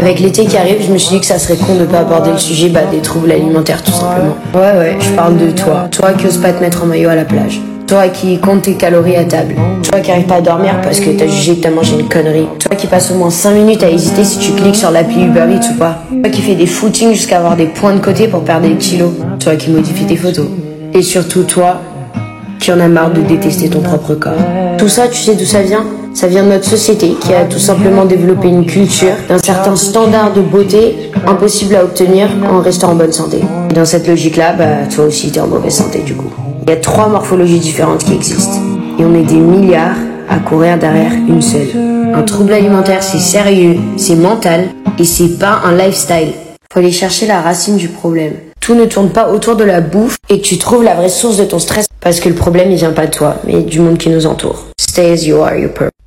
Avec l'été qui arrive, je me suis dit que ça serait con de pas aborder le sujet bah, des troubles alimentaires tout simplement. Ouais ouais, je parle de toi. Toi qui oses pas te mettre en maillot à la plage. Toi qui compte tes calories à table. Toi qui arrive pas à dormir parce que t'as jugé que t'as mangé une connerie. Toi qui passe au moins 5 minutes à hésiter si tu cliques sur l'appli Uber Eats ou pas. Toi qui fais des footings jusqu'à avoir des points de côté pour perdre des kilos. Toi qui modifie tes photos. Et surtout toi qui en a marre de détester ton propre corps. Tout ça, tu sais d'où ça vient? Ça vient de notre société qui a tout simplement développé une culture d'un certain standard de beauté impossible à obtenir en restant en bonne santé. Dans cette logique-là, bah, toi aussi t'es en mauvaise santé du coup. Il y a trois morphologies différentes qui existent. Et on est des milliards à courir derrière une seule. Un trouble alimentaire, c'est sérieux, c'est mental et c'est pas un lifestyle. Faut aller chercher la racine du problème. Tout ne tourne pas autour de la bouffe et tu trouves la vraie source de ton stress parce que le problème il vient pas de toi, mais du monde qui nous entoure. Stay as you are, your purpose.